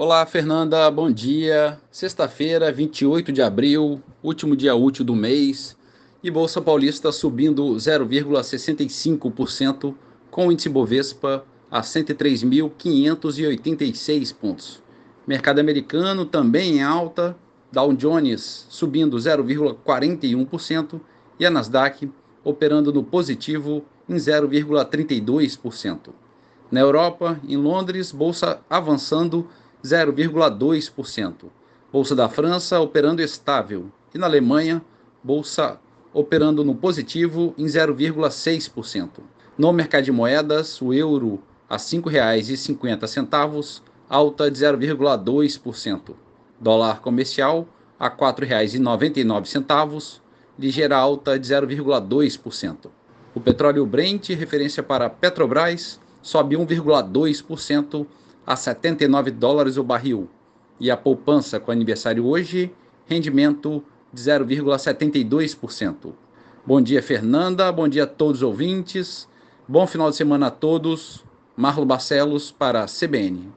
Olá, Fernanda, bom dia. Sexta-feira, 28 de abril, último dia útil do mês, e Bolsa Paulista subindo 0,65%, com o índice Bovespa a 103.586 pontos. Mercado americano também em alta, Dow Jones subindo 0,41% e a Nasdaq operando no positivo em 0,32%. Na Europa, em Londres, bolsa avançando 0,2%. Bolsa da França operando estável. E na Alemanha, bolsa operando no positivo em 0,6%. No mercado de moedas, o euro a R$ 5,50, alta de 0,2%. Dólar comercial a R$ 4,99, ligeira alta de 0,2%. O petróleo Brent, referência para Petrobras, sobe 1,2% a 79 dólares o barril. E a poupança com aniversário hoje, rendimento de 0,72%. Bom dia, Fernanda. Bom dia a todos os ouvintes. Bom final de semana a todos. Marlo Barcelos para a CBN.